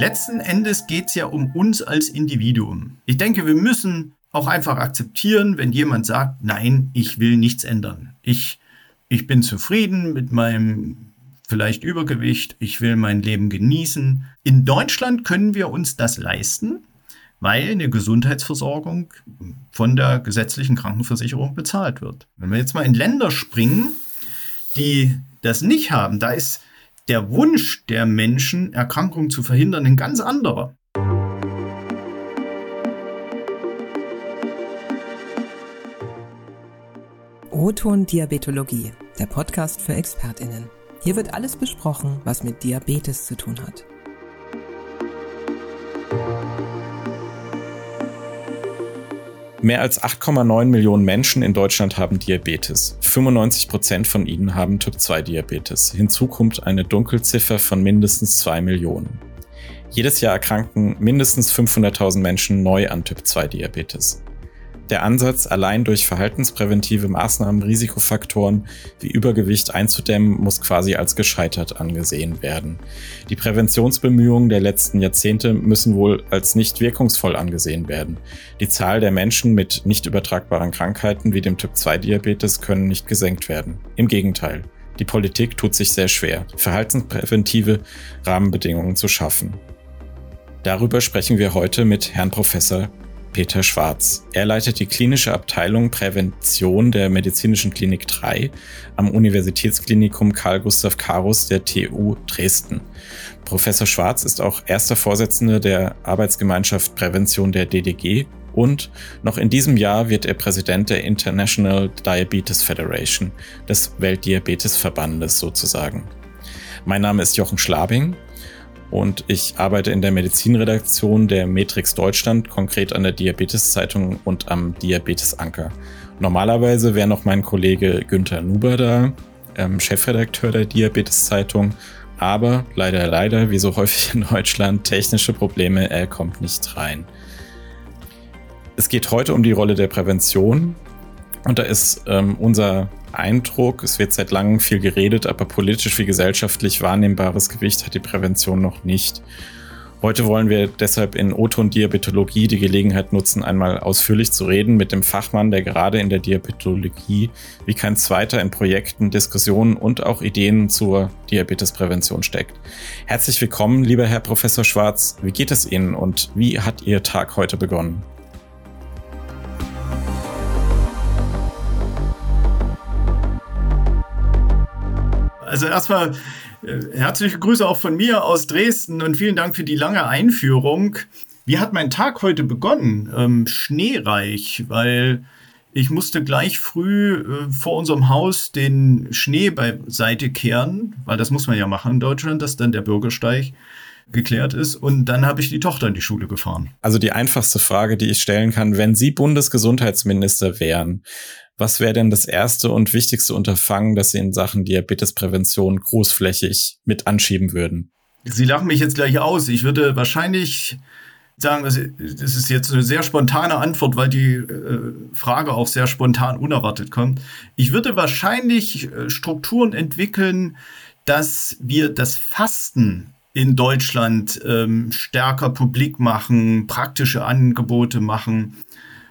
Letzten Endes geht es ja um uns als Individuum. Ich denke, wir müssen auch einfach akzeptieren, wenn jemand sagt, nein, ich will nichts ändern. Ich, ich bin zufrieden mit meinem vielleicht Übergewicht, ich will mein Leben genießen. In Deutschland können wir uns das leisten, weil eine Gesundheitsversorgung von der gesetzlichen Krankenversicherung bezahlt wird. Wenn wir jetzt mal in Länder springen, die das nicht haben, da ist der Wunsch der Menschen, Erkrankungen zu verhindern, ein ganz anderer. Roton Diabetologie, der Podcast für ExpertInnen. Hier wird alles besprochen, was mit Diabetes zu tun hat. Mehr als 8,9 Millionen Menschen in Deutschland haben Diabetes. 95 Prozent von ihnen haben Typ-2-Diabetes. Hinzu kommt eine Dunkelziffer von mindestens 2 Millionen. Jedes Jahr erkranken mindestens 500.000 Menschen neu an Typ-2-Diabetes. Der Ansatz, allein durch verhaltenspräventive Maßnahmen Risikofaktoren wie Übergewicht einzudämmen, muss quasi als gescheitert angesehen werden. Die Präventionsbemühungen der letzten Jahrzehnte müssen wohl als nicht wirkungsvoll angesehen werden. Die Zahl der Menschen mit nicht übertragbaren Krankheiten wie dem Typ-2-Diabetes können nicht gesenkt werden. Im Gegenteil. Die Politik tut sich sehr schwer, verhaltenspräventive Rahmenbedingungen zu schaffen. Darüber sprechen wir heute mit Herrn Professor Peter Schwarz. Er leitet die klinische Abteilung Prävention der Medizinischen Klinik 3 am Universitätsklinikum Karl Gustav Karus der TU Dresden. Professor Schwarz ist auch erster Vorsitzender der Arbeitsgemeinschaft Prävention der DDG und noch in diesem Jahr wird er Präsident der International Diabetes Federation, des Weltdiabetesverbandes sozusagen. Mein Name ist Jochen Schlabing und ich arbeite in der Medizinredaktion der Matrix Deutschland, konkret an der Diabetes-Zeitung und am Diabetes-Anker. Normalerweise wäre noch mein Kollege Günther Nuber da, ähm, Chefredakteur der Diabetes-Zeitung, aber leider, leider, wie so häufig in Deutschland, technische Probleme, er kommt nicht rein. Es geht heute um die Rolle der Prävention und da ist ähm, unser Eindruck, es wird seit langem viel geredet, aber politisch wie gesellschaftlich wahrnehmbares Gewicht hat die Prävention noch nicht. Heute wollen wir deshalb in Oton Diabetologie die Gelegenheit nutzen, einmal ausführlich zu reden mit dem Fachmann, der gerade in der Diabetologie wie kein zweiter in Projekten, Diskussionen und auch Ideen zur Diabetesprävention steckt. Herzlich willkommen, lieber Herr Professor Schwarz. Wie geht es Ihnen und wie hat Ihr Tag heute begonnen? Also erstmal äh, herzliche Grüße auch von mir aus Dresden und vielen Dank für die lange Einführung. Wie hat mein Tag heute begonnen? Ähm, schneereich, weil ich musste gleich früh äh, vor unserem Haus den Schnee beiseite kehren, weil das muss man ja machen in Deutschland, dass dann der Bürgersteig geklärt ist. Und dann habe ich die Tochter in die Schule gefahren. Also die einfachste Frage, die ich stellen kann, wenn Sie Bundesgesundheitsminister wären, was wäre denn das erste und wichtigste Unterfangen, das Sie in Sachen Diabetesprävention großflächig mit anschieben würden? Sie lachen mich jetzt gleich aus. Ich würde wahrscheinlich sagen, das ist jetzt eine sehr spontane Antwort, weil die äh, Frage auch sehr spontan unerwartet kommt. Ich würde wahrscheinlich äh, Strukturen entwickeln, dass wir das Fasten in Deutschland ähm, stärker publik machen, praktische Angebote machen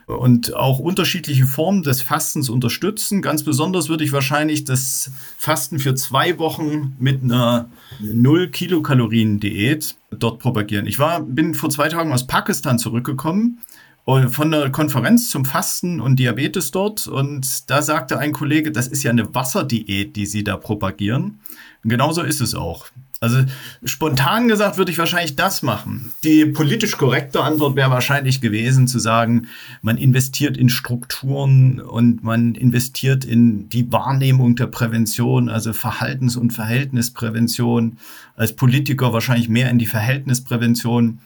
und auch unterschiedliche Formen des Fastens unterstützen. Ganz besonders würde ich wahrscheinlich das Fasten für zwei Wochen mit einer null Kilokalorien Diät dort propagieren. Ich war, bin vor zwei Tagen aus Pakistan zurückgekommen äh, von einer Konferenz zum Fasten und Diabetes dort und da sagte ein Kollege, das ist ja eine Wasserdiät, die sie da propagieren. Und genauso ist es auch. Also spontan gesagt würde ich wahrscheinlich das machen. Die politisch korrekte Antwort wäre wahrscheinlich gewesen zu sagen, man investiert in Strukturen und man investiert in die Wahrnehmung der Prävention, also Verhaltens- und Verhältnisprävention. Als Politiker wahrscheinlich mehr in die Verhältnisprävention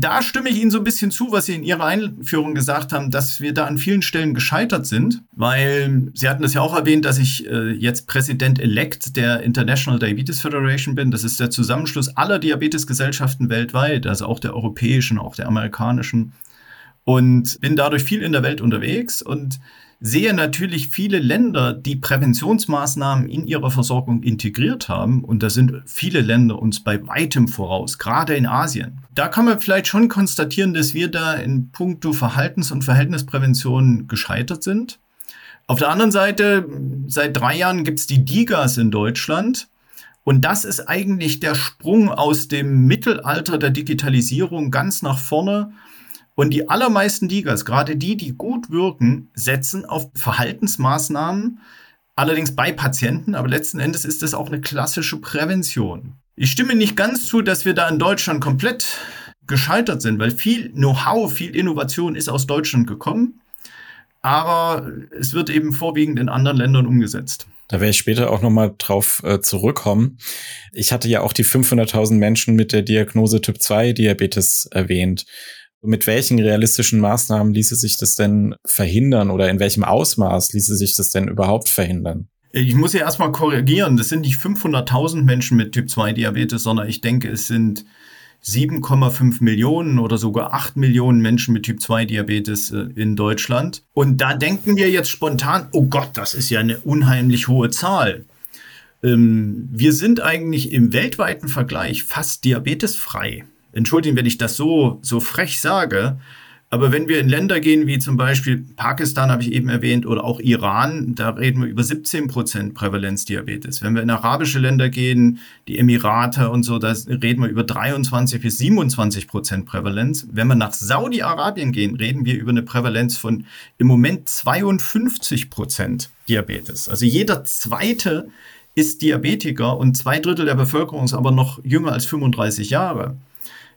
da stimme ich Ihnen so ein bisschen zu, was Sie in Ihrer Einführung gesagt haben, dass wir da an vielen Stellen gescheitert sind, weil Sie hatten es ja auch erwähnt, dass ich äh, jetzt Präsident-elect der International Diabetes Federation bin. Das ist der Zusammenschluss aller Diabetesgesellschaften weltweit, also auch der europäischen, auch der amerikanischen und bin dadurch viel in der Welt unterwegs und sehe natürlich viele Länder, die Präventionsmaßnahmen in ihrer Versorgung integriert haben. Und da sind viele Länder uns bei weitem voraus, gerade in Asien. Da kann man vielleicht schon konstatieren, dass wir da in puncto Verhaltens- und Verhältnisprävention gescheitert sind. Auf der anderen Seite, seit drei Jahren gibt es die DIGAs in Deutschland. Und das ist eigentlich der Sprung aus dem Mittelalter der Digitalisierung ganz nach vorne und die allermeisten Digas, gerade die, die gut wirken, setzen auf Verhaltensmaßnahmen, allerdings bei Patienten, aber letzten Endes ist das auch eine klassische Prävention. Ich stimme nicht ganz zu, dass wir da in Deutschland komplett gescheitert sind, weil viel Know-how, viel Innovation ist aus Deutschland gekommen, aber es wird eben vorwiegend in anderen Ländern umgesetzt. Da werde ich später auch nochmal drauf äh, zurückkommen. Ich hatte ja auch die 500.000 Menschen mit der Diagnose Typ 2 Diabetes erwähnt. Mit welchen realistischen Maßnahmen ließe sich das denn verhindern oder in welchem Ausmaß ließe sich das denn überhaupt verhindern? Ich muss ja erstmal korrigieren, das sind nicht 500.000 Menschen mit Typ 2 Diabetes, sondern ich denke, es sind 7,5 Millionen oder sogar 8 Millionen Menschen mit Typ 2 Diabetes äh, in Deutschland. Und da denken wir jetzt spontan, oh Gott, das ist ja eine unheimlich hohe Zahl. Ähm, wir sind eigentlich im weltweiten Vergleich fast diabetesfrei entschuldigen, wenn ich das so, so frech sage, aber wenn wir in Länder gehen, wie zum Beispiel Pakistan, habe ich eben erwähnt, oder auch Iran, da reden wir über 17 Prozent Prävalenzdiabetes. Wenn wir in arabische Länder gehen, die Emirate und so, da reden wir über 23 bis 27 Prozent Prävalenz. Wenn wir nach Saudi-Arabien gehen, reden wir über eine Prävalenz von im Moment 52 Prozent Diabetes. Also jeder zweite ist Diabetiker und zwei Drittel der Bevölkerung ist aber noch jünger als 35 Jahre.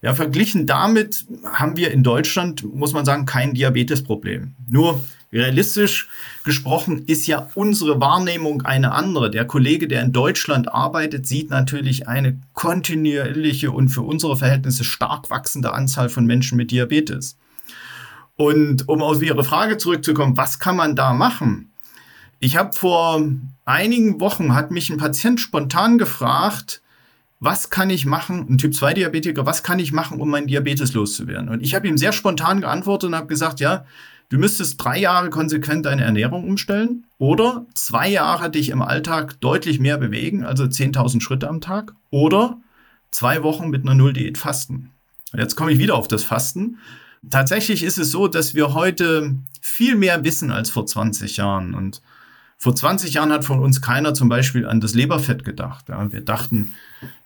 Ja, verglichen damit haben wir in Deutschland, muss man sagen, kein Diabetesproblem. Nur realistisch gesprochen ist ja unsere Wahrnehmung eine andere. Der Kollege, der in Deutschland arbeitet, sieht natürlich eine kontinuierliche und für unsere Verhältnisse stark wachsende Anzahl von Menschen mit Diabetes. Und um auf Ihre Frage zurückzukommen, was kann man da machen? Ich habe vor einigen Wochen, hat mich ein Patient spontan gefragt, was kann ich machen, ein Typ-2-Diabetiker, was kann ich machen, um meinen Diabetes loszuwerden? Und ich habe ihm sehr spontan geantwortet und habe gesagt, ja, du müsstest drei Jahre konsequent deine Ernährung umstellen oder zwei Jahre dich im Alltag deutlich mehr bewegen, also 10.000 Schritte am Tag oder zwei Wochen mit einer Null-Diät fasten. Und jetzt komme ich wieder auf das Fasten. Tatsächlich ist es so, dass wir heute viel mehr wissen als vor 20 Jahren und vor 20 Jahren hat von uns keiner zum Beispiel an das Leberfett gedacht. Ja, wir dachten,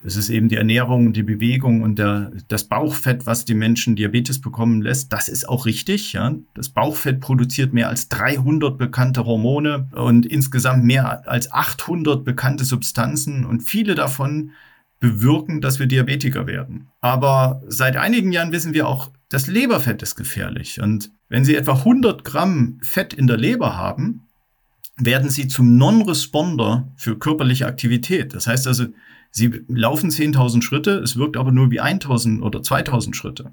es ist eben die Ernährung, die Bewegung und der, das Bauchfett, was die Menschen Diabetes bekommen lässt. Das ist auch richtig. Ja. Das Bauchfett produziert mehr als 300 bekannte Hormone und insgesamt mehr als 800 bekannte Substanzen und viele davon bewirken, dass wir Diabetiker werden. Aber seit einigen Jahren wissen wir auch, das Leberfett ist gefährlich. Und wenn Sie etwa 100 Gramm Fett in der Leber haben, werden sie zum Non-Responder für körperliche Aktivität. Das heißt also, sie laufen 10.000 Schritte, es wirkt aber nur wie 1.000 oder 2.000 Schritte.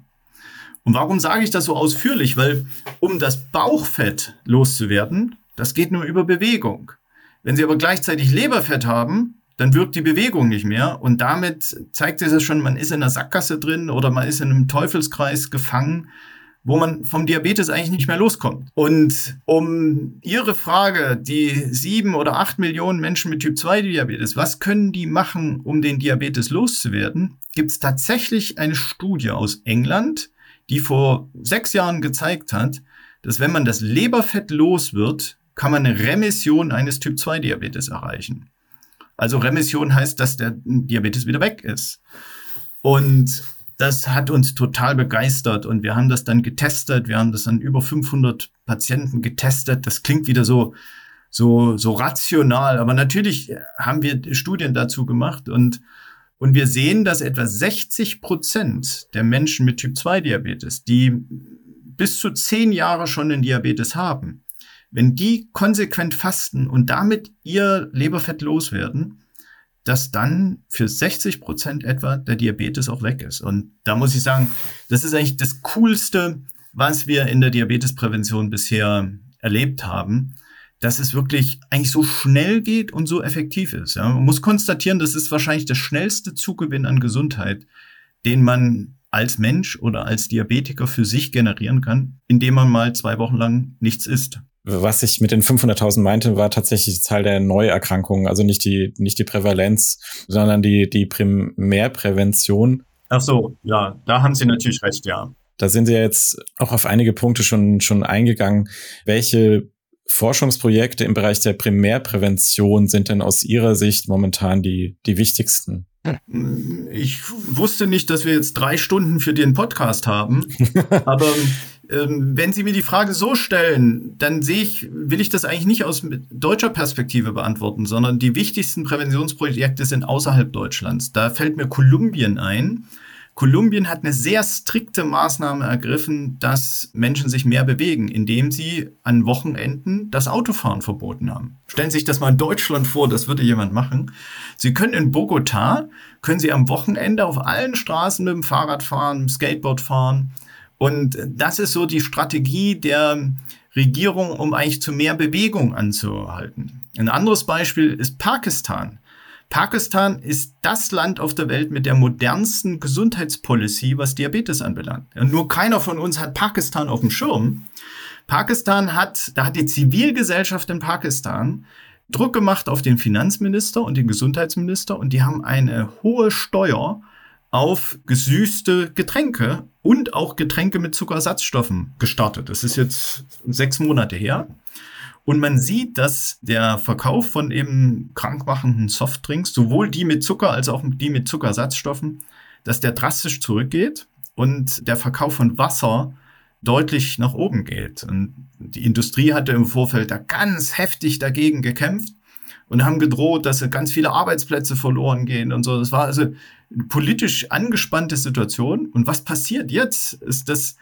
Und warum sage ich das so ausführlich? Weil um das Bauchfett loszuwerden, das geht nur über Bewegung. Wenn Sie aber gleichzeitig Leberfett haben, dann wirkt die Bewegung nicht mehr und damit zeigt sich das schon, man ist in einer Sackgasse drin oder man ist in einem Teufelskreis gefangen wo man vom Diabetes eigentlich nicht mehr loskommt. Und um Ihre Frage, die sieben oder acht Millionen Menschen mit Typ 2 Diabetes, was können die machen, um den Diabetes loszuwerden, gibt es tatsächlich eine Studie aus England, die vor sechs Jahren gezeigt hat, dass wenn man das Leberfett los wird, kann man eine Remission eines Typ 2 Diabetes erreichen. Also Remission heißt, dass der Diabetes wieder weg ist. Und das hat uns total begeistert und wir haben das dann getestet. Wir haben das an über 500 Patienten getestet. Das klingt wieder so, so, so rational, aber natürlich haben wir Studien dazu gemacht und und wir sehen, dass etwa 60 Prozent der Menschen mit Typ 2 Diabetes, die bis zu zehn Jahre schon einen Diabetes haben, wenn die konsequent fasten und damit ihr Leberfett loswerden, dass dann für 60 Prozent etwa der Diabetes auch weg ist. Und da muss ich sagen, das ist eigentlich das Coolste, was wir in der Diabetesprävention bisher erlebt haben, dass es wirklich eigentlich so schnell geht und so effektiv ist. Ja, man muss konstatieren, das ist wahrscheinlich der schnellste Zugewinn an Gesundheit, den man als Mensch oder als Diabetiker für sich generieren kann, indem man mal zwei Wochen lang nichts isst. Was ich mit den 500.000 meinte, war tatsächlich die Zahl der Neuerkrankungen, also nicht die, nicht die Prävalenz, sondern die, die Primärprävention. Ach so, ja, da haben Sie natürlich recht, ja. Da sind Sie jetzt auch auf einige Punkte schon, schon eingegangen. Welche Forschungsprojekte im Bereich der Primärprävention sind denn aus Ihrer Sicht momentan die, die wichtigsten? Ich wusste nicht, dass wir jetzt drei Stunden für den Podcast haben, aber wenn Sie mir die Frage so stellen, dann sehe ich, will ich das eigentlich nicht aus deutscher Perspektive beantworten, sondern die wichtigsten Präventionsprojekte sind außerhalb Deutschlands. Da fällt mir Kolumbien ein. Kolumbien hat eine sehr strikte Maßnahme ergriffen, dass Menschen sich mehr bewegen, indem sie an Wochenenden das Autofahren verboten haben. Stellen Sie sich das mal in Deutschland vor, das würde jemand machen. Sie können in Bogota, können Sie am Wochenende auf allen Straßen mit dem Fahrrad fahren, Skateboard fahren. Und das ist so die Strategie der Regierung, um eigentlich zu mehr Bewegung anzuhalten. Ein anderes Beispiel ist Pakistan. Pakistan ist das Land auf der Welt mit der modernsten Gesundheitspolicy, was Diabetes anbelangt. Ja, nur keiner von uns hat Pakistan auf dem Schirm. Pakistan hat, da hat die Zivilgesellschaft in Pakistan Druck gemacht auf den Finanzminister und den Gesundheitsminister und die haben eine hohe Steuer auf gesüßte Getränke und auch Getränke mit Zuckersatzstoffen gestartet. Das ist jetzt sechs Monate her. Und man sieht, dass der Verkauf von eben krankmachenden Softdrinks, sowohl die mit Zucker als auch die mit Zuckersatzstoffen, dass der drastisch zurückgeht und der Verkauf von Wasser deutlich nach oben geht. Und die Industrie hatte im Vorfeld da ganz heftig dagegen gekämpft und haben gedroht, dass ganz viele Arbeitsplätze verloren gehen und so. Das war also politisch angespannte Situation. Und was passiert jetzt, ist, dass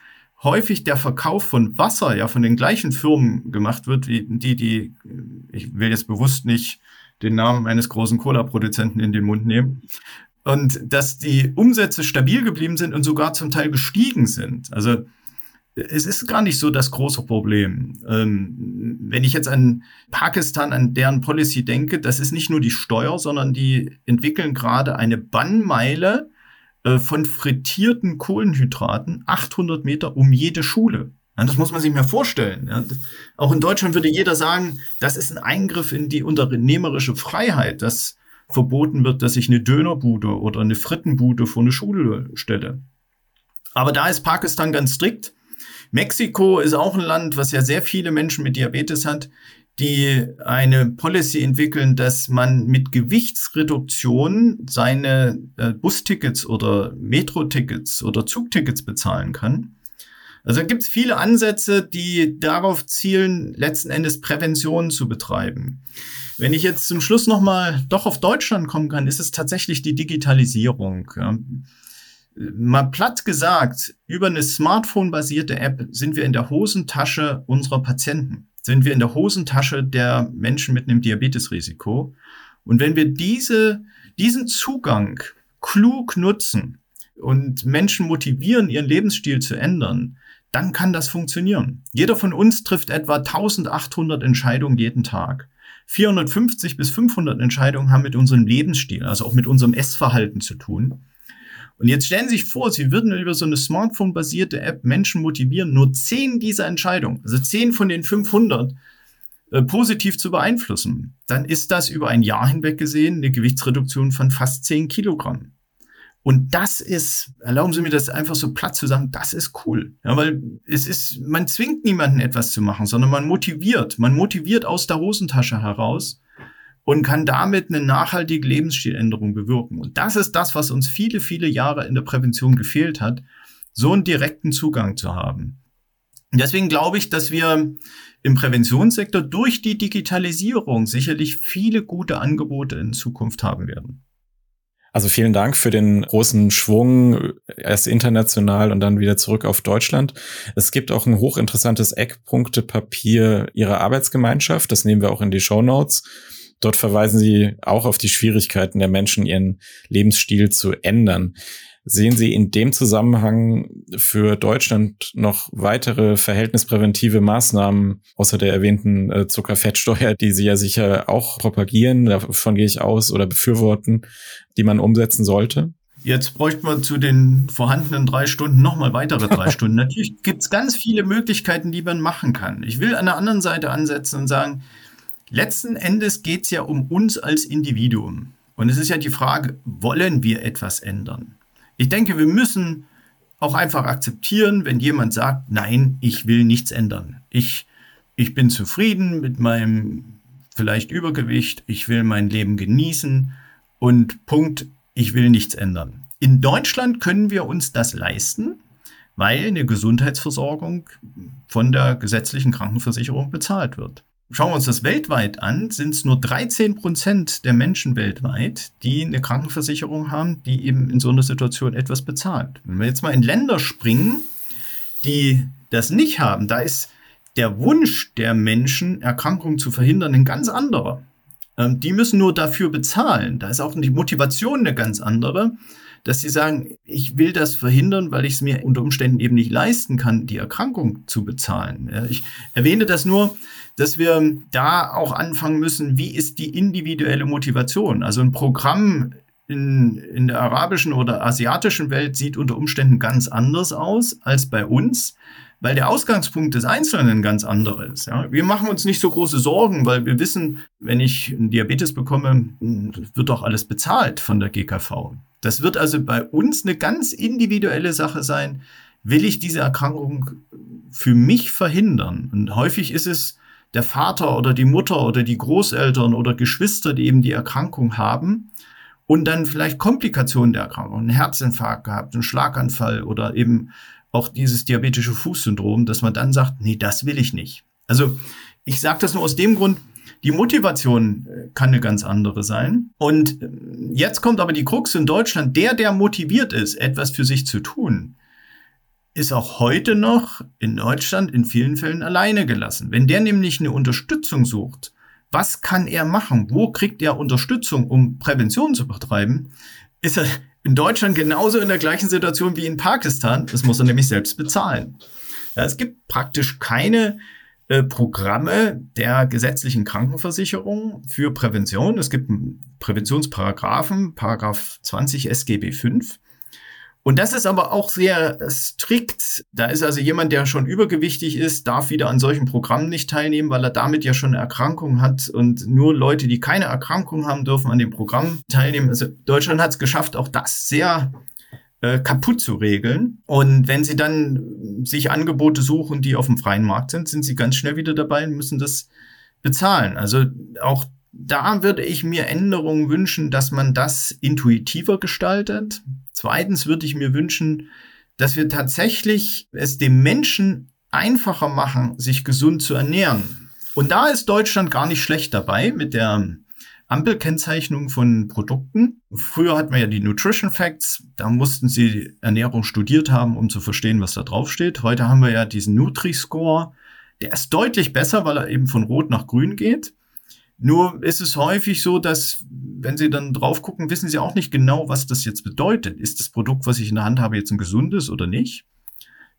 häufig der Verkauf von Wasser ja von den gleichen Firmen gemacht wird, wie die, die, ich will jetzt bewusst nicht den Namen eines großen Cola-Produzenten in den Mund nehmen. Und dass die Umsätze stabil geblieben sind und sogar zum Teil gestiegen sind. Also es ist gar nicht so das große Problem. Ähm, wenn ich jetzt an Pakistan, an deren Policy denke, das ist nicht nur die Steuer, sondern die entwickeln gerade eine Bannmeile äh, von frittierten Kohlenhydraten 800 Meter um jede Schule. Ja, das muss man sich mal vorstellen. Ja. Auch in Deutschland würde jeder sagen, das ist ein Eingriff in die unternehmerische Freiheit, dass verboten wird, dass ich eine Dönerbude oder eine Frittenbude vor eine Schule stelle. Aber da ist Pakistan ganz strikt. Mexiko ist auch ein Land, was ja sehr viele Menschen mit Diabetes hat die eine Policy entwickeln, dass man mit Gewichtsreduktion seine äh, Bustickets oder Metro-Tickets oder Zugtickets bezahlen kann. Also gibt es viele Ansätze, die darauf zielen, letzten Endes Prävention zu betreiben. Wenn ich jetzt zum Schluss nochmal doch auf Deutschland kommen kann, ist es tatsächlich die Digitalisierung. Mal platt gesagt, über eine Smartphone-basierte App sind wir in der Hosentasche unserer Patienten sind wir in der Hosentasche der Menschen mit einem Diabetesrisiko. Und wenn wir diese, diesen Zugang klug nutzen und Menschen motivieren, ihren Lebensstil zu ändern, dann kann das funktionieren. Jeder von uns trifft etwa 1800 Entscheidungen jeden Tag. 450 bis 500 Entscheidungen haben mit unserem Lebensstil, also auch mit unserem Essverhalten zu tun. Und jetzt stellen Sie sich vor, Sie würden über so eine Smartphone-basierte App Menschen motivieren, nur zehn dieser Entscheidungen, also zehn von den 500, äh, positiv zu beeinflussen. Dann ist das über ein Jahr hinweg gesehen eine Gewichtsreduktion von fast zehn Kilogramm. Und das ist, erlauben Sie mir das einfach so platt zu sagen, das ist cool. Ja, weil es ist, man zwingt niemanden etwas zu machen, sondern man motiviert. Man motiviert aus der Hosentasche heraus und kann damit eine nachhaltige Lebensstiländerung bewirken. Und das ist das, was uns viele, viele Jahre in der Prävention gefehlt hat, so einen direkten Zugang zu haben. Und deswegen glaube ich, dass wir im Präventionssektor durch die Digitalisierung sicherlich viele gute Angebote in Zukunft haben werden. Also vielen Dank für den großen Schwung, erst international und dann wieder zurück auf Deutschland. Es gibt auch ein hochinteressantes Eckpunktepapier Ihrer Arbeitsgemeinschaft. Das nehmen wir auch in die Show Notes. Dort verweisen Sie auch auf die Schwierigkeiten der Menschen, ihren Lebensstil zu ändern. Sehen Sie in dem Zusammenhang für Deutschland noch weitere verhältnispräventive Maßnahmen außer der erwähnten äh, Zuckerfettsteuer, die Sie ja sicher auch propagieren, davon gehe ich aus, oder befürworten, die man umsetzen sollte? Jetzt bräuchten wir zu den vorhandenen drei Stunden nochmal weitere drei Stunden. Natürlich gibt es ganz viele Möglichkeiten, die man machen kann. Ich will an der anderen Seite ansetzen und sagen, letzten Endes geht es ja um uns als Individuum. Und es ist ja die Frage, wollen wir etwas ändern? Ich denke, wir müssen auch einfach akzeptieren, wenn jemand sagt, nein, ich will nichts ändern. Ich, ich bin zufrieden mit meinem vielleicht Übergewicht, ich will mein Leben genießen und Punkt, ich will nichts ändern. In Deutschland können wir uns das leisten, weil eine Gesundheitsversorgung von der gesetzlichen Krankenversicherung bezahlt wird. Schauen wir uns das weltweit an, sind es nur 13 Prozent der Menschen weltweit, die eine Krankenversicherung haben, die eben in so einer Situation etwas bezahlt. Wenn wir jetzt mal in Länder springen, die das nicht haben, da ist der Wunsch der Menschen, Erkrankungen zu verhindern, ein ganz anderer. Ähm, die müssen nur dafür bezahlen. Da ist auch die Motivation eine ganz andere dass sie sagen, ich will das verhindern, weil ich es mir unter Umständen eben nicht leisten kann, die Erkrankung zu bezahlen. Ich erwähne das nur, dass wir da auch anfangen müssen, wie ist die individuelle Motivation? Also ein Programm in, in der arabischen oder asiatischen Welt sieht unter Umständen ganz anders aus als bei uns weil der Ausgangspunkt des Einzelnen ganz anderer ist. Ja. Wir machen uns nicht so große Sorgen, weil wir wissen, wenn ich einen Diabetes bekomme, wird doch alles bezahlt von der GKV. Das wird also bei uns eine ganz individuelle Sache sein. Will ich diese Erkrankung für mich verhindern? Und häufig ist es der Vater oder die Mutter oder die Großeltern oder Geschwister, die eben die Erkrankung haben und dann vielleicht Komplikationen der Erkrankung, einen Herzinfarkt gehabt, einen Schlaganfall oder eben auch dieses diabetische Fußsyndrom, dass man dann sagt, nee, das will ich nicht. Also ich sage das nur aus dem Grund, die Motivation äh, kann eine ganz andere sein. Und äh, jetzt kommt aber die Krux in Deutschland. Der, der motiviert ist, etwas für sich zu tun, ist auch heute noch in Deutschland in vielen Fällen alleine gelassen. Wenn der nämlich eine Unterstützung sucht, was kann er machen? Wo kriegt er Unterstützung, um Prävention zu betreiben? Ist er in Deutschland genauso in der gleichen Situation wie in Pakistan. Das muss er nämlich selbst bezahlen. Ja, es gibt praktisch keine äh, Programme der gesetzlichen Krankenversicherung für Prävention. Es gibt einen Präventionsparagraphen, Paragraph 20 SGB 5. Und das ist aber auch sehr strikt. Da ist also jemand, der schon übergewichtig ist, darf wieder an solchen Programmen nicht teilnehmen, weil er damit ja schon eine Erkrankung hat. Und nur Leute, die keine Erkrankung haben, dürfen an dem Programm teilnehmen. Also Deutschland hat es geschafft, auch das sehr äh, kaputt zu regeln. Und wenn sie dann sich Angebote suchen, die auf dem freien Markt sind, sind sie ganz schnell wieder dabei und müssen das bezahlen. Also auch da würde ich mir Änderungen wünschen, dass man das intuitiver gestaltet. Zweitens würde ich mir wünschen, dass wir tatsächlich es dem Menschen einfacher machen, sich gesund zu ernähren. Und da ist Deutschland gar nicht schlecht dabei mit der Ampelkennzeichnung von Produkten. Früher hatten wir ja die Nutrition Facts, da mussten sie Ernährung studiert haben, um zu verstehen, was da drauf steht. Heute haben wir ja diesen Nutri-Score, der ist deutlich besser, weil er eben von Rot nach Grün geht. Nur ist es häufig so, dass, wenn Sie dann drauf gucken, wissen Sie auch nicht genau, was das jetzt bedeutet. Ist das Produkt, was ich in der Hand habe, jetzt ein gesundes oder nicht?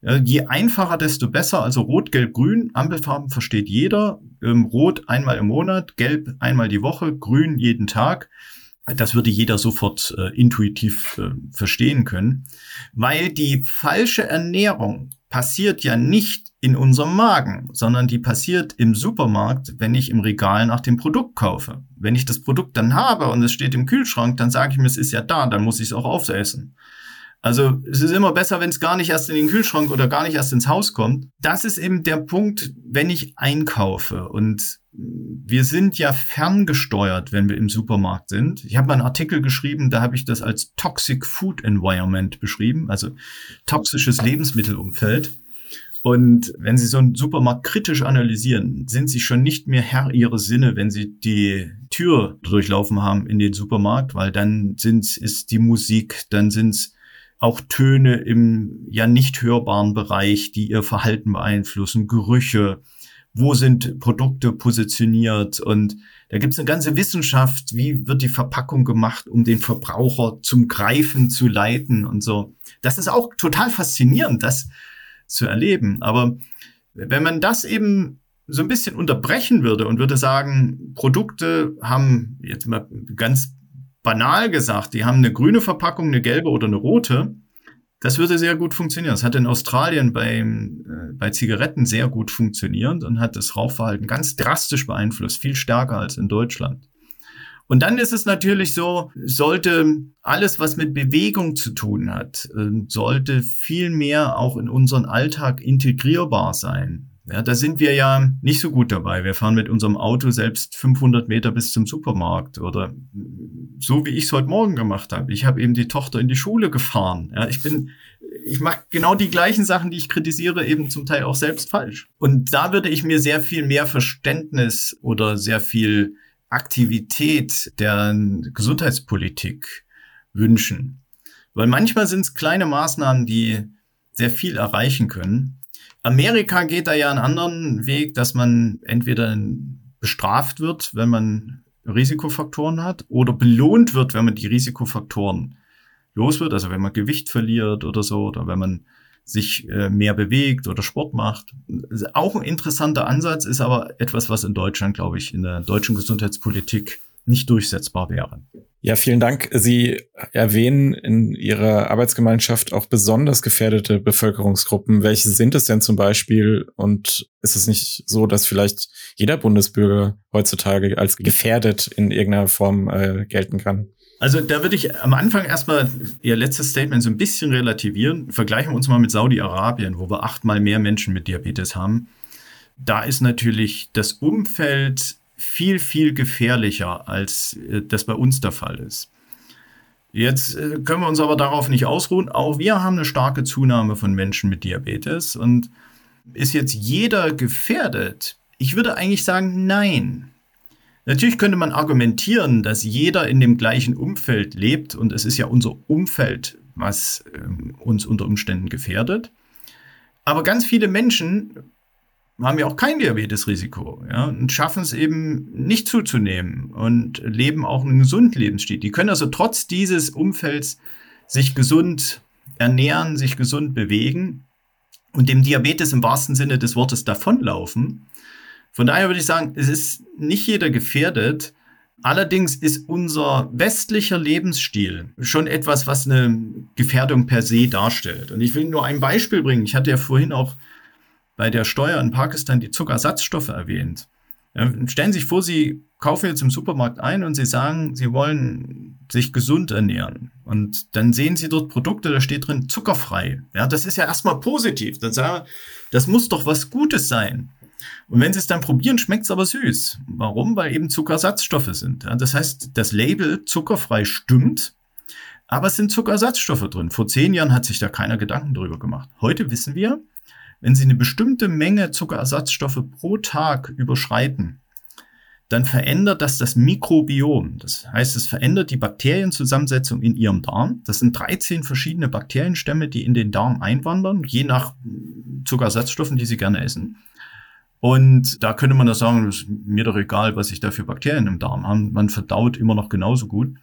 Je einfacher, desto besser. Also Rot, Gelb, Grün. Ampelfarben versteht jeder. Ähm, Rot einmal im Monat, Gelb einmal die Woche, Grün jeden Tag. Das würde jeder sofort äh, intuitiv äh, verstehen können, weil die falsche Ernährung passiert ja nicht in unserem Magen, sondern die passiert im Supermarkt, wenn ich im Regal nach dem Produkt kaufe. Wenn ich das Produkt dann habe und es steht im Kühlschrank, dann sage ich mir, es ist ja da, dann muss ich es auch aufessen. Also es ist immer besser, wenn es gar nicht erst in den Kühlschrank oder gar nicht erst ins Haus kommt. Das ist eben der Punkt, wenn ich einkaufe. Und wir sind ja ferngesteuert, wenn wir im Supermarkt sind. Ich habe mal einen Artikel geschrieben, da habe ich das als Toxic Food Environment beschrieben, also toxisches Lebensmittelumfeld. Und wenn Sie so einen Supermarkt kritisch analysieren, sind Sie schon nicht mehr Herr Ihrer Sinne, wenn Sie die Tür durchlaufen haben in den Supermarkt, weil dann sind ist die Musik, dann sind es auch Töne im ja nicht hörbaren Bereich, die ihr Verhalten beeinflussen, Gerüche, wo sind Produkte positioniert und da gibt es eine ganze Wissenschaft, wie wird die Verpackung gemacht, um den Verbraucher zum Greifen zu leiten und so. Das ist auch total faszinierend, das zu erleben. Aber wenn man das eben so ein bisschen unterbrechen würde und würde sagen, Produkte haben jetzt mal ganz banal gesagt, die haben eine grüne Verpackung, eine gelbe oder eine rote, das würde sehr gut funktionieren. Das hat in Australien beim, äh, bei Zigaretten sehr gut funktioniert und hat das Rauchverhalten ganz drastisch beeinflusst, viel stärker als in Deutschland. Und dann ist es natürlich so, sollte alles, was mit Bewegung zu tun hat, äh, sollte viel mehr auch in unseren Alltag integrierbar sein. Ja, da sind wir ja nicht so gut dabei. Wir fahren mit unserem Auto selbst 500 Meter bis zum Supermarkt oder so wie ich es heute Morgen gemacht habe. Ich habe eben die Tochter in die Schule gefahren. Ja, ich bin, ich mache genau die gleichen Sachen, die ich kritisiere, eben zum Teil auch selbst falsch. Und da würde ich mir sehr viel mehr Verständnis oder sehr viel Aktivität der Gesundheitspolitik wünschen. Weil manchmal sind es kleine Maßnahmen, die sehr viel erreichen können. Amerika geht da ja einen anderen Weg, dass man entweder bestraft wird, wenn man Risikofaktoren hat, oder belohnt wird, wenn man die Risikofaktoren los wird, also wenn man Gewicht verliert oder so, oder wenn man sich äh, mehr bewegt oder Sport macht. Auch ein interessanter Ansatz ist aber etwas, was in Deutschland, glaube ich, in der deutschen Gesundheitspolitik nicht durchsetzbar wäre. Ja, vielen Dank. Sie erwähnen in Ihrer Arbeitsgemeinschaft auch besonders gefährdete Bevölkerungsgruppen. Welche sind es denn zum Beispiel? Und ist es nicht so, dass vielleicht jeder Bundesbürger heutzutage als gefährdet in irgendeiner Form äh, gelten kann? Also da würde ich am Anfang erstmal Ihr letztes Statement so ein bisschen relativieren. Vergleichen wir uns mal mit Saudi-Arabien, wo wir achtmal mehr Menschen mit Diabetes haben. Da ist natürlich das Umfeld viel, viel gefährlicher, als äh, das bei uns der Fall ist. Jetzt äh, können wir uns aber darauf nicht ausruhen. Auch wir haben eine starke Zunahme von Menschen mit Diabetes. Und ist jetzt jeder gefährdet? Ich würde eigentlich sagen, nein. Natürlich könnte man argumentieren, dass jeder in dem gleichen Umfeld lebt und es ist ja unser Umfeld, was äh, uns unter Umständen gefährdet. Aber ganz viele Menschen haben ja auch kein Diabetesrisiko ja, und schaffen es eben nicht zuzunehmen und leben auch einen gesunden Lebensstil. Die können also trotz dieses Umfelds sich gesund ernähren, sich gesund bewegen und dem Diabetes im wahrsten Sinne des Wortes davonlaufen. Von daher würde ich sagen, es ist nicht jeder gefährdet. Allerdings ist unser westlicher Lebensstil schon etwas, was eine Gefährdung per se darstellt. Und ich will nur ein Beispiel bringen. Ich hatte ja vorhin auch bei der Steuer in Pakistan die Zuckerersatzstoffe erwähnt. Ja, stellen Sie sich vor, Sie kaufen jetzt im Supermarkt ein und Sie sagen, Sie wollen sich gesund ernähren. Und dann sehen Sie dort Produkte, da steht drin zuckerfrei. Ja, das ist ja erstmal positiv. Dann sagen das muss doch was Gutes sein. Und wenn Sie es dann probieren, schmeckt es aber süß. Warum? Weil eben Zuckerersatzstoffe sind. Ja, das heißt, das Label zuckerfrei stimmt, aber es sind Zuckerersatzstoffe drin. Vor zehn Jahren hat sich da keiner Gedanken drüber gemacht. Heute wissen wir, wenn Sie eine bestimmte Menge Zuckerersatzstoffe pro Tag überschreiten, dann verändert das das Mikrobiom. Das heißt, es verändert die Bakterienzusammensetzung in Ihrem Darm. Das sind 13 verschiedene Bakterienstämme, die in den Darm einwandern, je nach Zuckerersatzstoffen, die Sie gerne essen. Und da könnte man das sagen, ist mir doch egal, was ich da für Bakterien im Darm habe. Man verdaut immer noch genauso gut.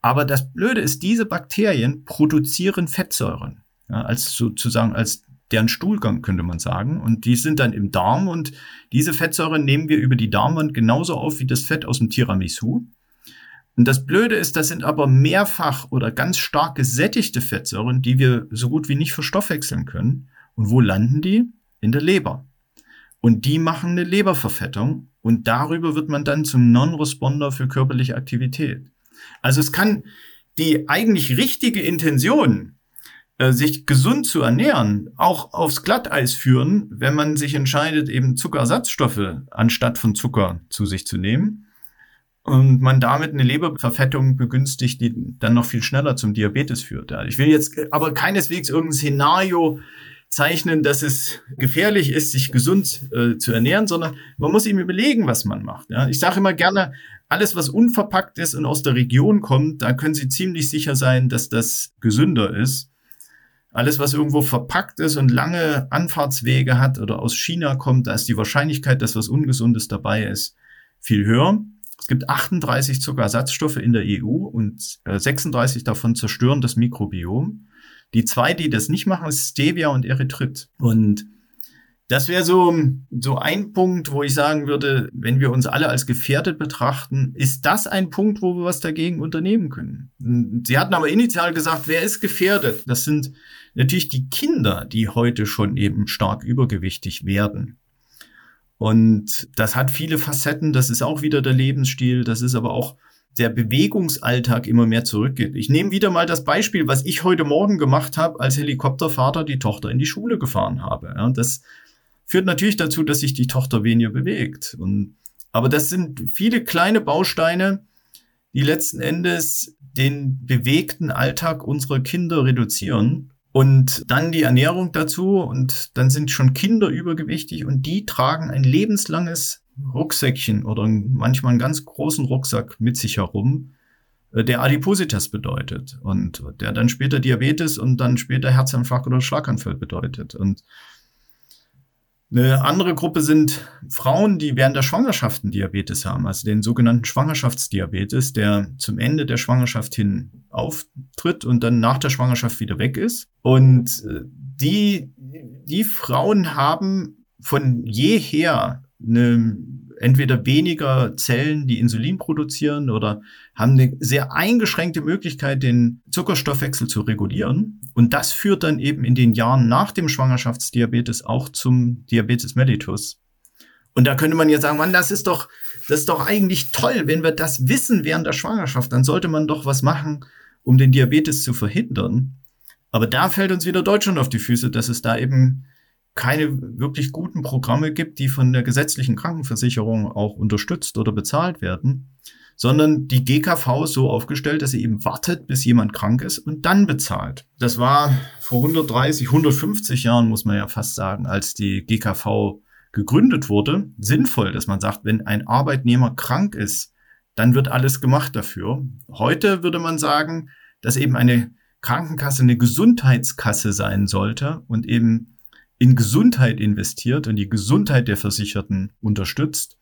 Aber das Blöde ist, diese Bakterien produzieren Fettsäuren. Ja, als sozusagen als deren Stuhlgang, könnte man sagen. Und die sind dann im Darm und diese Fettsäuren nehmen wir über die Darmwand genauso auf wie das Fett aus dem Tiramisu. Und das Blöde ist, das sind aber mehrfach oder ganz stark gesättigte Fettsäuren, die wir so gut wie nicht verstoffwechseln können. Und wo landen die? In der Leber. Und die machen eine Leberverfettung und darüber wird man dann zum Non-Responder für körperliche Aktivität. Also es kann die eigentlich richtige Intention, sich gesund zu ernähren, auch aufs Glatteis führen, wenn man sich entscheidet, eben Zuckerersatzstoffe anstatt von Zucker zu sich zu nehmen. Und man damit eine Leberverfettung begünstigt, die dann noch viel schneller zum Diabetes führt. Ich will jetzt aber keineswegs irgendein Szenario zeichnen, dass es gefährlich ist, sich gesund äh, zu ernähren, sondern man muss ihm überlegen, was man macht. Ja? Ich sage immer gerne, alles, was unverpackt ist und aus der Region kommt, da können Sie ziemlich sicher sein, dass das gesünder ist alles, was irgendwo verpackt ist und lange Anfahrtswege hat oder aus China kommt, da ist die Wahrscheinlichkeit, dass was Ungesundes dabei ist, viel höher. Es gibt 38 Zuckerersatzstoffe in der EU und 36 äh, davon zerstören das Mikrobiom. Die zwei, die das nicht machen, ist Stevia und Erythrit. Und Das wäre so, so ein Punkt, wo ich sagen würde, wenn wir uns alle als gefährdet betrachten, ist das ein Punkt, wo wir was dagegen unternehmen können. Sie hatten aber initial gesagt, wer ist gefährdet? Das sind natürlich die Kinder, die heute schon eben stark übergewichtig werden. Und das hat viele Facetten. Das ist auch wieder der Lebensstil. Das ist aber auch der Bewegungsalltag immer mehr zurückgeht. Ich nehme wieder mal das Beispiel, was ich heute Morgen gemacht habe, als Helikoptervater die Tochter in die Schule gefahren habe. Ja, das führt natürlich dazu, dass sich die Tochter weniger bewegt. Und, aber das sind viele kleine Bausteine, die letzten Endes den bewegten Alltag unserer Kinder reduzieren. Und dann die Ernährung dazu und dann sind schon Kinder übergewichtig und die tragen ein lebenslanges Rucksäckchen oder manchmal einen ganz großen Rucksack mit sich herum, äh, der Adipositas bedeutet und der dann später Diabetes und dann später Herzinfarkt oder Schlaganfall bedeutet. Und eine andere Gruppe sind Frauen, die während der Schwangerschaften Diabetes haben, also den sogenannten Schwangerschaftsdiabetes, der zum Ende der Schwangerschaft hin auftritt und dann nach der Schwangerschaft wieder weg ist. Und äh, die, die Frauen haben von jeher eine entweder weniger Zellen, die Insulin produzieren oder haben eine sehr eingeschränkte Möglichkeit, den Zuckerstoffwechsel zu regulieren. Und das führt dann eben in den Jahren nach dem Schwangerschaftsdiabetes auch zum Diabetes mellitus. Und da könnte man jetzt sagen, Mann, das ist doch, das ist doch eigentlich toll, wenn wir das wissen während der Schwangerschaft, dann sollte man doch was machen, um den Diabetes zu verhindern. Aber da fällt uns wieder Deutschland auf die Füße, dass es da eben keine wirklich guten Programme gibt, die von der gesetzlichen Krankenversicherung auch unterstützt oder bezahlt werden, sondern die GKV ist so aufgestellt, dass sie eben wartet, bis jemand krank ist und dann bezahlt. Das war vor 130, 150 Jahren, muss man ja fast sagen, als die GKV gegründet wurde, sinnvoll, dass man sagt, wenn ein Arbeitnehmer krank ist, dann wird alles gemacht dafür. Heute würde man sagen, dass eben eine Krankenkasse eine Gesundheitskasse sein sollte und eben in Gesundheit investiert und die Gesundheit der Versicherten unterstützt,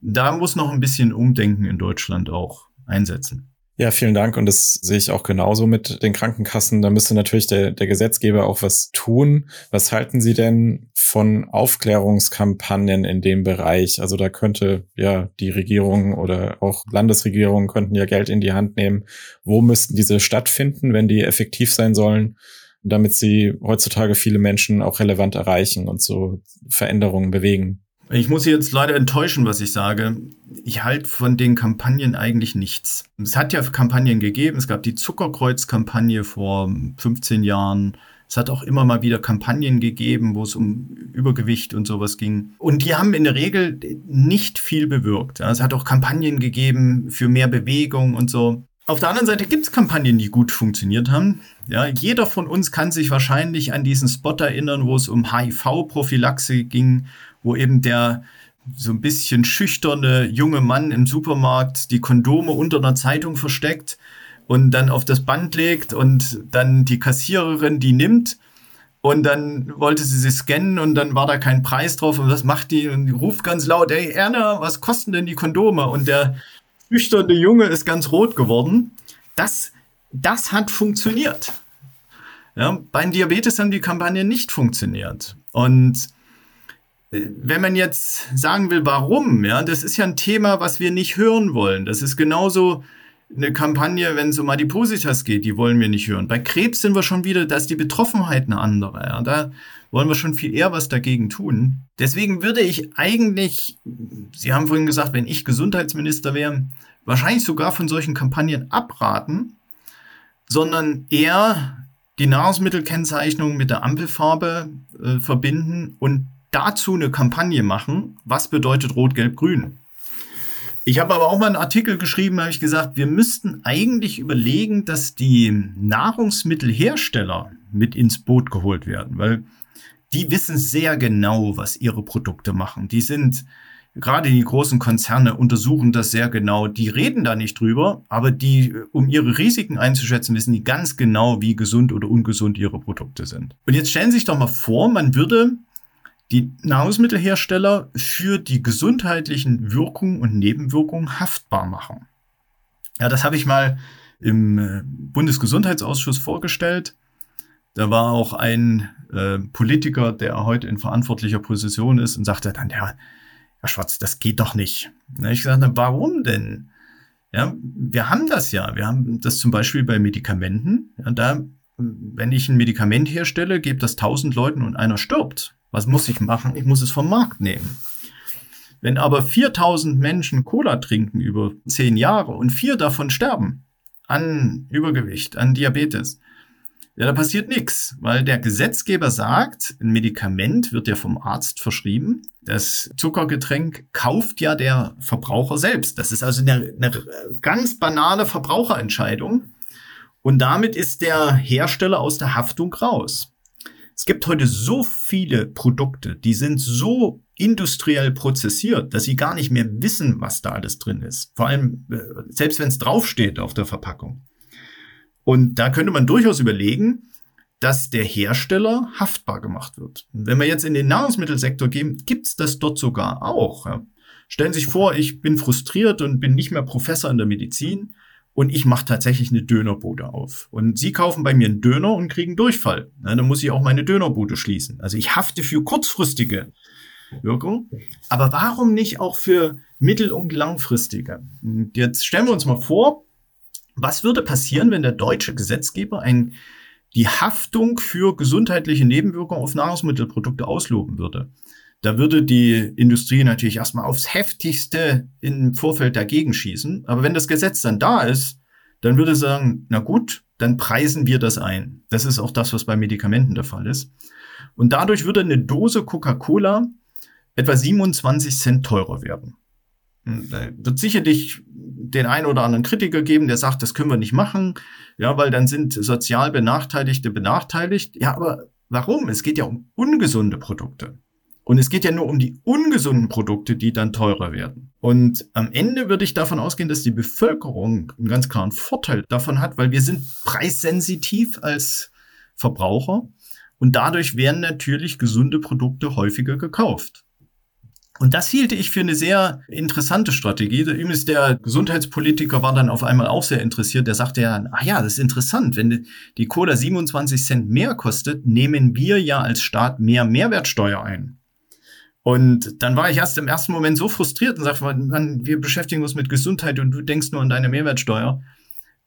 da muss noch ein bisschen Umdenken in Deutschland auch einsetzen. Ja, vielen Dank. Und das sehe ich auch genauso mit den Krankenkassen. Da müsste natürlich der, der Gesetzgeber auch was tun. Was halten Sie denn von Aufklärungskampagnen in dem Bereich? Also da könnte ja die Regierung oder auch Landesregierungen könnten ja Geld in die Hand nehmen. Wo müssten diese stattfinden, wenn die effektiv sein sollen? Damit sie heutzutage viele Menschen auch relevant erreichen und so Veränderungen bewegen. Ich muss Sie jetzt leider enttäuschen, was ich sage. Ich halte von den Kampagnen eigentlich nichts. Es hat ja Kampagnen gegeben. Es gab die Zuckerkreuz-Kampagne vor 15 Jahren. Es hat auch immer mal wieder Kampagnen gegeben, wo es um Übergewicht und sowas ging. Und die haben in der Regel nicht viel bewirkt. Es hat auch Kampagnen gegeben für mehr Bewegung und so. Auf der anderen Seite gibt es Kampagnen, die gut funktioniert haben. Ja, jeder von uns kann sich wahrscheinlich an diesen Spot erinnern, wo es um HIV-Prophylaxe ging, wo eben der so ein bisschen schüchterne junge Mann im Supermarkt die Kondome unter einer Zeitung versteckt und dann auf das Band legt und dann die Kassiererin die nimmt und dann wollte sie sie scannen und dann war da kein Preis drauf und was macht die und die ruft ganz laut, ey Erna, was kosten denn die Kondome? Und der schüchterne Junge ist ganz rot geworden. Das, das hat funktioniert. Ja, beim Diabetes haben die Kampagnen nicht funktioniert. Und äh, wenn man jetzt sagen will, warum, ja, das ist ja ein Thema, was wir nicht hören wollen. Das ist genauso eine Kampagne, wenn es um Adipositas geht, die wollen wir nicht hören. Bei Krebs sind wir schon wieder, da ist die Betroffenheit eine andere. Ja. Da wollen wir schon viel eher was dagegen tun. Deswegen würde ich eigentlich, Sie haben vorhin gesagt, wenn ich Gesundheitsminister wäre, wahrscheinlich sogar von solchen Kampagnen abraten, sondern eher die Nahrungsmittelkennzeichnung mit der Ampelfarbe äh, verbinden und dazu eine Kampagne machen. Was bedeutet Rot, Gelb, Grün? Ich habe aber auch mal einen Artikel geschrieben, habe ich gesagt, wir müssten eigentlich überlegen, dass die Nahrungsmittelhersteller mit ins Boot geholt werden, weil die wissen sehr genau, was ihre Produkte machen. Die sind gerade die großen Konzerne untersuchen das sehr genau. Die reden da nicht drüber, aber die, um ihre Risiken einzuschätzen, wissen die ganz genau, wie gesund oder ungesund ihre Produkte sind. Und jetzt stellen Sie sich doch mal vor, man würde die Nahrungsmittelhersteller für die gesundheitlichen Wirkungen und Nebenwirkungen haftbar machen. Ja, das habe ich mal im äh, Bundesgesundheitsausschuss vorgestellt. Da war auch ein äh, Politiker, der heute in verantwortlicher Position ist und sagte dann, ja, Herr Schwarz, das geht doch nicht. Und ich gesagt, warum denn? Ja, wir haben das ja. Wir haben das zum Beispiel bei Medikamenten. Ja, da, wenn ich ein Medikament herstelle, gebe das tausend Leuten und einer stirbt. Was muss ich machen? Ich muss es vom Markt nehmen. Wenn aber 4000 Menschen Cola trinken über zehn Jahre und vier davon sterben an Übergewicht, an Diabetes, ja, da passiert nichts, weil der Gesetzgeber sagt, ein Medikament wird ja vom Arzt verschrieben. Das Zuckergetränk kauft ja der Verbraucher selbst. Das ist also eine, eine ganz banale Verbraucherentscheidung. Und damit ist der Hersteller aus der Haftung raus. Es gibt heute so viele Produkte, die sind so industriell prozessiert, dass sie gar nicht mehr wissen, was da alles drin ist. Vor allem, äh, selbst wenn es draufsteht auf der Verpackung. Und da könnte man durchaus überlegen, dass der Hersteller haftbar gemacht wird. wenn wir jetzt in den Nahrungsmittelsektor gehen, gibt's das dort sogar auch. Stellen Sie sich vor, ich bin frustriert und bin nicht mehr Professor in der Medizin und ich mache tatsächlich eine Dönerbude auf. Und Sie kaufen bei mir einen Döner und kriegen Durchfall. Na, dann muss ich auch meine Dönerbude schließen. Also ich hafte für kurzfristige Wirkung. Aber warum nicht auch für mittel- und langfristige? Und jetzt stellen wir uns mal vor, was würde passieren, wenn der deutsche Gesetzgeber ein, die Haftung für gesundheitliche Nebenwirkungen auf Nahrungsmittelprodukte ausloben würde? Da würde die Industrie natürlich erstmal aufs heftigste im Vorfeld dagegen schießen. Aber wenn das Gesetz dann da ist, dann würde sagen, na gut, dann preisen wir das ein. Das ist auch das, was bei Medikamenten der Fall ist. Und dadurch würde eine Dose Coca-Cola etwa 27 Cent teurer werden. Da wird sicherlich den einen oder anderen Kritiker geben, der sagt, das können wir nicht machen, ja, weil dann sind sozial Benachteiligte benachteiligt. Ja, aber warum? Es geht ja um ungesunde Produkte. Und es geht ja nur um die ungesunden Produkte, die dann teurer werden. Und am Ende würde ich davon ausgehen, dass die Bevölkerung einen ganz klaren Vorteil davon hat, weil wir sind preissensitiv als Verbraucher und dadurch werden natürlich gesunde Produkte häufiger gekauft. Und das hielte ich für eine sehr interessante Strategie. Übrigens, der Gesundheitspolitiker war dann auf einmal auch sehr interessiert. Der sagte ja, ah ja, das ist interessant. Wenn die Cola 27 Cent mehr kostet, nehmen wir ja als Staat mehr Mehrwertsteuer ein. Und dann war ich erst im ersten Moment so frustriert und sagte, man, wir beschäftigen uns mit Gesundheit und du denkst nur an deine Mehrwertsteuer.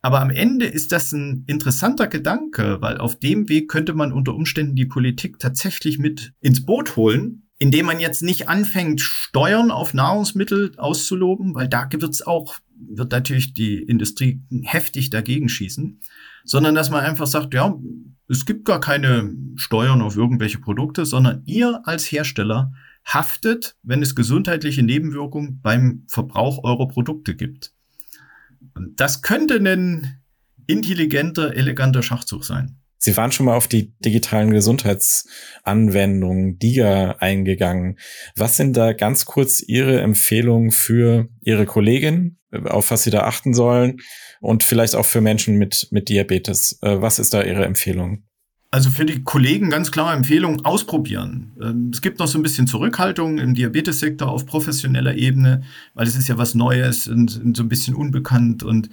Aber am Ende ist das ein interessanter Gedanke, weil auf dem Weg könnte man unter Umständen die Politik tatsächlich mit ins Boot holen indem man jetzt nicht anfängt, Steuern auf Nahrungsmittel auszuloben, weil da wird's auch, wird natürlich die Industrie heftig dagegen schießen, sondern dass man einfach sagt, ja, es gibt gar keine Steuern auf irgendwelche Produkte, sondern ihr als Hersteller haftet, wenn es gesundheitliche Nebenwirkungen beim Verbrauch eurer Produkte gibt. Und das könnte ein intelligenter, eleganter Schachzug sein. Sie waren schon mal auf die digitalen Gesundheitsanwendungen DIGA eingegangen. Was sind da ganz kurz Ihre Empfehlungen für Ihre Kollegin, auf was Sie da achten sollen und vielleicht auch für Menschen mit, mit Diabetes? Äh, was ist da Ihre Empfehlung? Also für die Kollegen ganz klare Empfehlung, ausprobieren. Ähm, es gibt noch so ein bisschen Zurückhaltung im Diabetessektor auf professioneller Ebene, weil es ist ja was Neues und, und so ein bisschen unbekannt und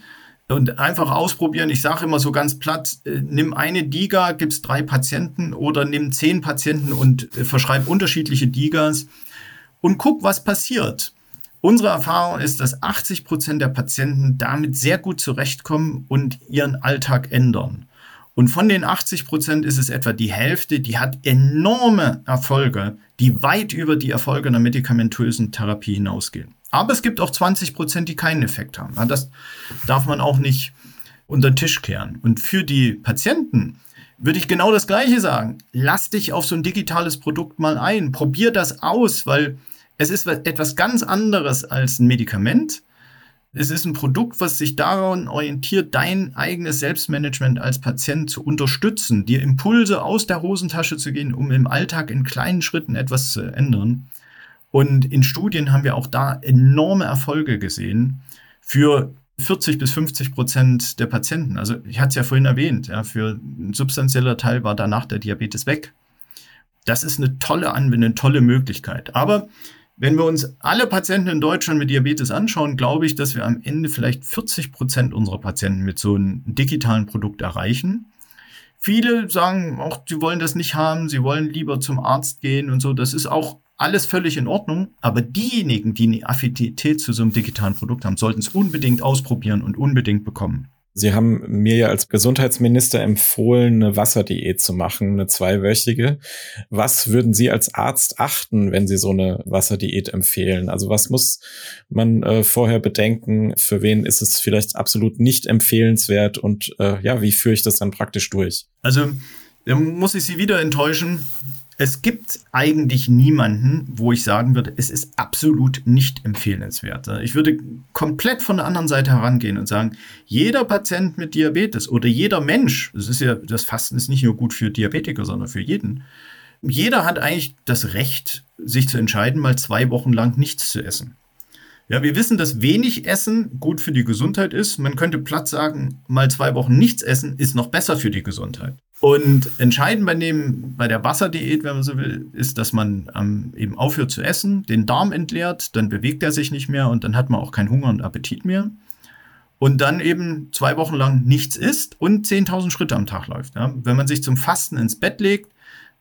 und einfach ausprobieren. Ich sage immer so ganz platt, äh, nimm eine Diga, gib's drei Patienten oder nimm zehn Patienten und äh, verschreib unterschiedliche Digas und guck, was passiert. Unsere Erfahrung ist, dass 80 Prozent der Patienten damit sehr gut zurechtkommen und ihren Alltag ändern. Und von den 80 Prozent ist es etwa die Hälfte, die hat enorme Erfolge, die weit über die Erfolge einer medikamentösen Therapie hinausgehen. Aber es gibt auch 20 Prozent, die keinen Effekt haben. Das darf man auch nicht unter den Tisch kehren. Und für die Patienten würde ich genau das Gleiche sagen. Lass dich auf so ein digitales Produkt mal ein. Probier das aus, weil es ist etwas ganz anderes als ein Medikament. Es ist ein Produkt, was sich daran orientiert, dein eigenes Selbstmanagement als Patient zu unterstützen, dir Impulse aus der Hosentasche zu gehen, um im Alltag in kleinen Schritten etwas zu ändern. Und in Studien haben wir auch da enorme Erfolge gesehen für 40 bis 50 Prozent der Patienten. Also ich hatte es ja vorhin erwähnt, ja, für ein substanzieller Teil war danach der Diabetes weg. Das ist eine tolle Anwendung, eine tolle Möglichkeit. Aber wenn wir uns alle Patienten in Deutschland mit Diabetes anschauen, glaube ich, dass wir am Ende vielleicht 40 Prozent unserer Patienten mit so einem digitalen Produkt erreichen. Viele sagen auch, sie wollen das nicht haben, sie wollen lieber zum Arzt gehen und so. Das ist auch alles völlig in Ordnung. Aber diejenigen, die eine Affinität zu so einem digitalen Produkt haben, sollten es unbedingt ausprobieren und unbedingt bekommen. Sie haben mir ja als Gesundheitsminister empfohlen, eine Wasserdiät zu machen, eine zweiwöchige. Was würden Sie als Arzt achten, wenn Sie so eine Wasserdiät empfehlen? Also was muss man äh, vorher bedenken? Für wen ist es vielleicht absolut nicht empfehlenswert? Und äh, ja, wie führe ich das dann praktisch durch? Also da muss ich Sie wieder enttäuschen. Es gibt eigentlich niemanden, wo ich sagen würde, es ist absolut nicht empfehlenswert. Ich würde komplett von der anderen Seite herangehen und sagen, jeder Patient mit Diabetes oder jeder Mensch, das ist ja, das Fasten ist nicht nur gut für Diabetiker, sondern für jeden. Jeder hat eigentlich das Recht, sich zu entscheiden, mal zwei Wochen lang nichts zu essen. Ja, wir wissen, dass wenig Essen gut für die Gesundheit ist. Man könnte platt sagen, mal zwei Wochen nichts essen ist noch besser für die Gesundheit. Und entscheidend bei, dem, bei der Wasserdiät, wenn man so will, ist, dass man ähm, eben aufhört zu essen, den Darm entleert, dann bewegt er sich nicht mehr und dann hat man auch keinen Hunger und Appetit mehr. Und dann eben zwei Wochen lang nichts isst und 10.000 Schritte am Tag läuft. Ja. Wenn man sich zum Fasten ins Bett legt,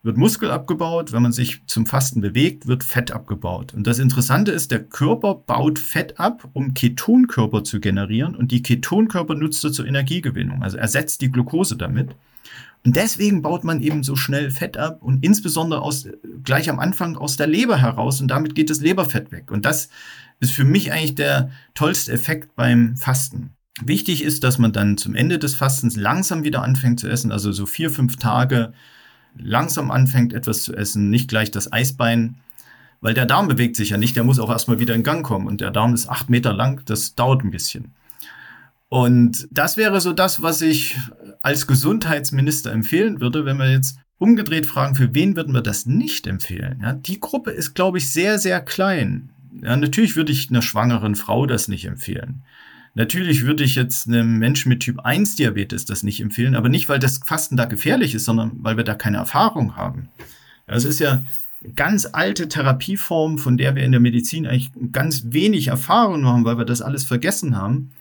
wird Muskel abgebaut. Wenn man sich zum Fasten bewegt, wird Fett abgebaut. Und das Interessante ist, der Körper baut Fett ab, um Ketonkörper zu generieren. Und die Ketonkörper nutzt er zur Energiegewinnung. Also ersetzt die Glucose damit. Und deswegen baut man eben so schnell Fett ab und insbesondere aus, gleich am Anfang aus der Leber heraus und damit geht das Leberfett weg. Und das ist für mich eigentlich der tollste Effekt beim Fasten. Wichtig ist, dass man dann zum Ende des Fastens langsam wieder anfängt zu essen, also so vier, fünf Tage langsam anfängt etwas zu essen, nicht gleich das Eisbein, weil der Darm bewegt sich ja nicht, der muss auch erstmal wieder in Gang kommen und der Darm ist acht Meter lang, das dauert ein bisschen. Und das wäre so das, was ich als Gesundheitsminister empfehlen würde, wenn wir jetzt umgedreht fragen, für wen würden wir das nicht empfehlen? Ja, die Gruppe ist, glaube ich, sehr, sehr klein. Ja, natürlich würde ich einer schwangeren Frau das nicht empfehlen. Natürlich würde ich jetzt einem Menschen mit Typ 1 Diabetes das nicht empfehlen, aber nicht, weil das Fasten da gefährlich ist, sondern weil wir da keine Erfahrung haben. Das ist ja eine ganz alte Therapieform, von der wir in der Medizin eigentlich ganz wenig Erfahrung haben, weil wir das alles vergessen haben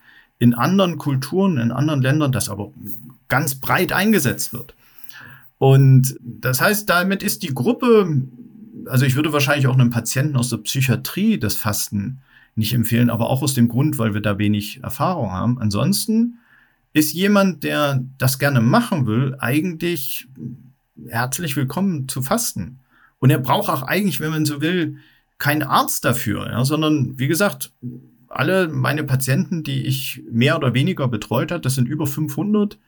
in anderen Kulturen, in anderen Ländern das aber ganz breit eingesetzt wird. Und das heißt, damit ist die Gruppe, also ich würde wahrscheinlich auch einem Patienten aus der Psychiatrie das Fasten nicht empfehlen, aber auch aus dem Grund, weil wir da wenig Erfahrung haben. Ansonsten ist jemand, der das gerne machen will, eigentlich herzlich willkommen zu fasten. Und er braucht auch eigentlich, wenn man so will, keinen Arzt dafür, ja, sondern wie gesagt, alle meine Patienten, die ich mehr oder weniger betreut habe, das sind über 500,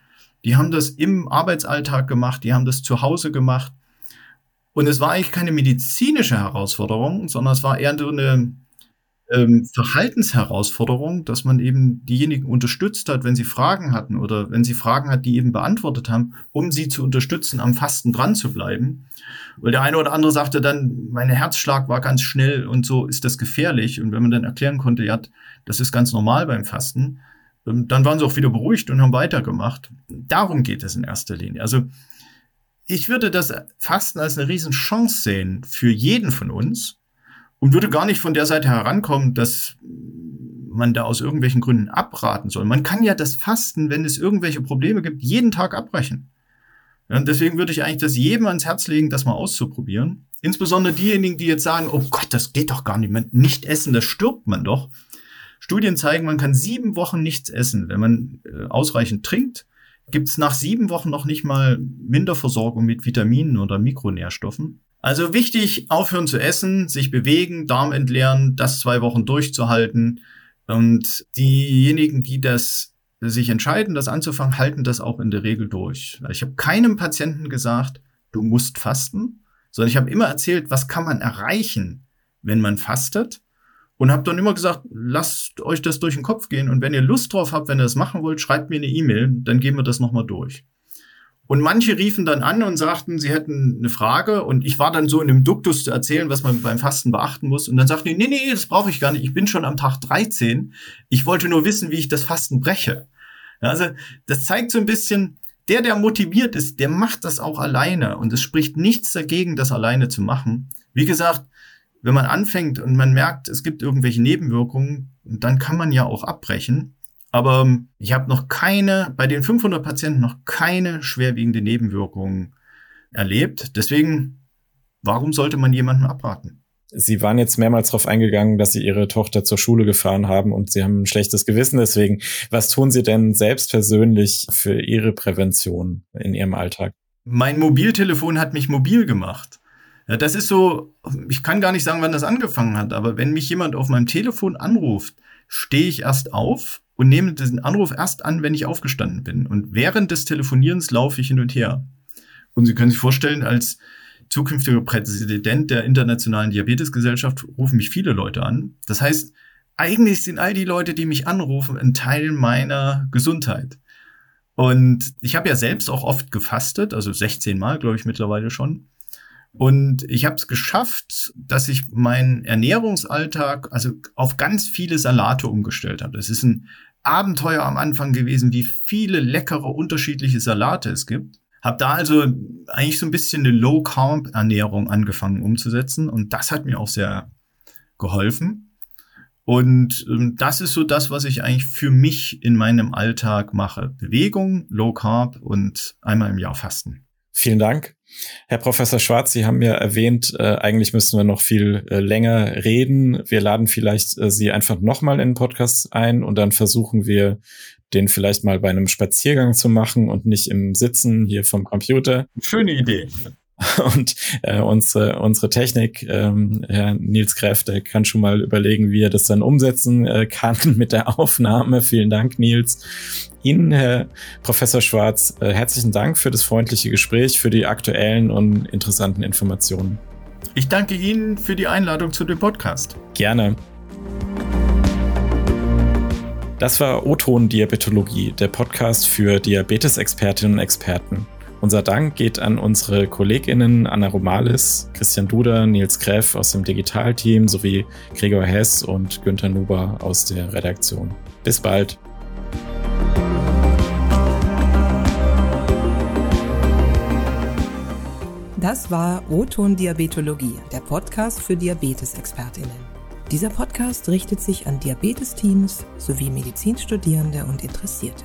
die haben das im Arbeitsalltag gemacht, die haben das zu Hause gemacht. Und es war eigentlich keine medizinische Herausforderung, sondern es war eher so eine ähm, Verhaltensherausforderung, dass man eben diejenigen unterstützt hat, wenn sie Fragen hatten oder wenn sie Fragen hat, die eben beantwortet haben, um sie zu unterstützen, am Fasten dran zu bleiben. Weil der eine oder andere sagte dann, mein Herzschlag war ganz schnell und so ist das gefährlich. Und wenn man dann erklären konnte, ja, das ist ganz normal beim Fasten, ähm, dann waren sie auch wieder beruhigt und haben weitergemacht. Darum geht es in erster Linie. Also ich würde das Fasten als eine Riesenchance sehen für jeden von uns und würde gar nicht von der Seite herankommen, dass man da aus irgendwelchen Gründen abraten soll. Man kann ja das Fasten, wenn es irgendwelche Probleme gibt, jeden Tag abbrechen. Ja, deswegen würde ich eigentlich das jedem ans Herz legen, das mal auszuprobieren. Insbesondere diejenigen, die jetzt sagen, oh Gott, das geht doch gar nicht. Man, nicht essen, das stirbt man doch. Studien zeigen, man kann sieben Wochen nichts essen. Wenn man äh, ausreichend trinkt, gibt es nach sieben Wochen noch nicht mal Minderversorgung mit Vitaminen oder Mikronährstoffen. Also wichtig, aufhören zu essen, sich bewegen, Darm entleeren, das zwei Wochen durchzuhalten. Und diejenigen, die das sich entscheiden, das anzufangen, halten das auch in der Regel durch. Ich habe keinem Patienten gesagt, du musst fasten, sondern ich habe immer erzählt, was kann man erreichen, wenn man fastet. Und habe dann immer gesagt, lasst euch das durch den Kopf gehen. Und wenn ihr Lust drauf habt, wenn ihr das machen wollt, schreibt mir eine E-Mail, dann gehen wir das nochmal durch. Und manche riefen dann an und sagten, sie hätten eine Frage. Und ich war dann so in dem Duktus zu erzählen, was man beim Fasten beachten muss. Und dann sagten die, nee, nee, das brauche ich gar nicht. Ich bin schon am Tag 13. Ich wollte nur wissen, wie ich das Fasten breche. Also das zeigt so ein bisschen, der, der motiviert ist, der macht das auch alleine. Und es spricht nichts dagegen, das alleine zu machen. Wie gesagt, wenn man anfängt und man merkt, es gibt irgendwelche Nebenwirkungen, dann kann man ja auch abbrechen. Aber ähm, ich habe noch keine, bei den 500 Patienten noch keine schwerwiegende Nebenwirkung erlebt. Deswegen, warum sollte man jemandem abraten? Sie waren jetzt mehrmals darauf eingegangen, dass Sie Ihre Tochter zur Schule gefahren haben und Sie haben ein schlechtes Gewissen deswegen. Was tun Sie denn selbst persönlich für Ihre Prävention in Ihrem Alltag? Mein Mobiltelefon hat mich mobil gemacht. Das ist so, ich kann gar nicht sagen, wann das angefangen hat, aber wenn mich jemand auf meinem Telefon anruft, stehe ich erst auf und nehme diesen Anruf erst an, wenn ich aufgestanden bin. Und während des Telefonierens laufe ich hin und her. Und Sie können sich vorstellen, als zukünftiger Präsident der Internationalen Diabetesgesellschaft rufen mich viele Leute an. Das heißt, eigentlich sind all die Leute, die mich anrufen, ein Teil meiner Gesundheit. Und ich habe ja selbst auch oft gefastet, also 16 Mal, glaube ich, mittlerweile schon. Und ich habe es geschafft, dass ich meinen Ernährungsalltag also auf ganz viele Salate umgestellt habe. Das ist ein Abenteuer am Anfang gewesen, wie viele leckere unterschiedliche Salate es gibt. Hab da also eigentlich so ein bisschen eine Low-Carb-Ernährung angefangen umzusetzen und das hat mir auch sehr geholfen. Und ähm, das ist so das, was ich eigentlich für mich in meinem Alltag mache. Bewegung, Low Carb und einmal im Jahr Fasten. Vielen Dank. Herr Professor Schwarz, Sie haben ja erwähnt, äh, eigentlich müssten wir noch viel äh, länger reden. Wir laden vielleicht äh, Sie einfach nochmal in den Podcast ein und dann versuchen wir den vielleicht mal bei einem Spaziergang zu machen und nicht im Sitzen hier vom Computer. Schöne Idee. Und äh, unsere, unsere Technik, ähm, Herr Nils Kräft, der kann schon mal überlegen, wie er das dann umsetzen äh, kann mit der Aufnahme. Vielen Dank, Nils. Ihnen, Herr Professor Schwarz, äh, herzlichen Dank für das freundliche Gespräch, für die aktuellen und interessanten Informationen. Ich danke Ihnen für die Einladung zu dem Podcast. Gerne. Das war O-Ton Diabetologie, der Podcast für Diabetesexpertinnen und Experten. Unser Dank geht an unsere KollegInnen Anna Romalis, Christian Duder, Nils Greff aus dem Digitalteam sowie Gregor Hess und Günther Nuber aus der Redaktion. Bis bald. Das war O-Ton Diabetologie, der Podcast für Diabetesexpertinnen. Dieser Podcast richtet sich an Diabetesteams sowie Medizinstudierende und Interessierte.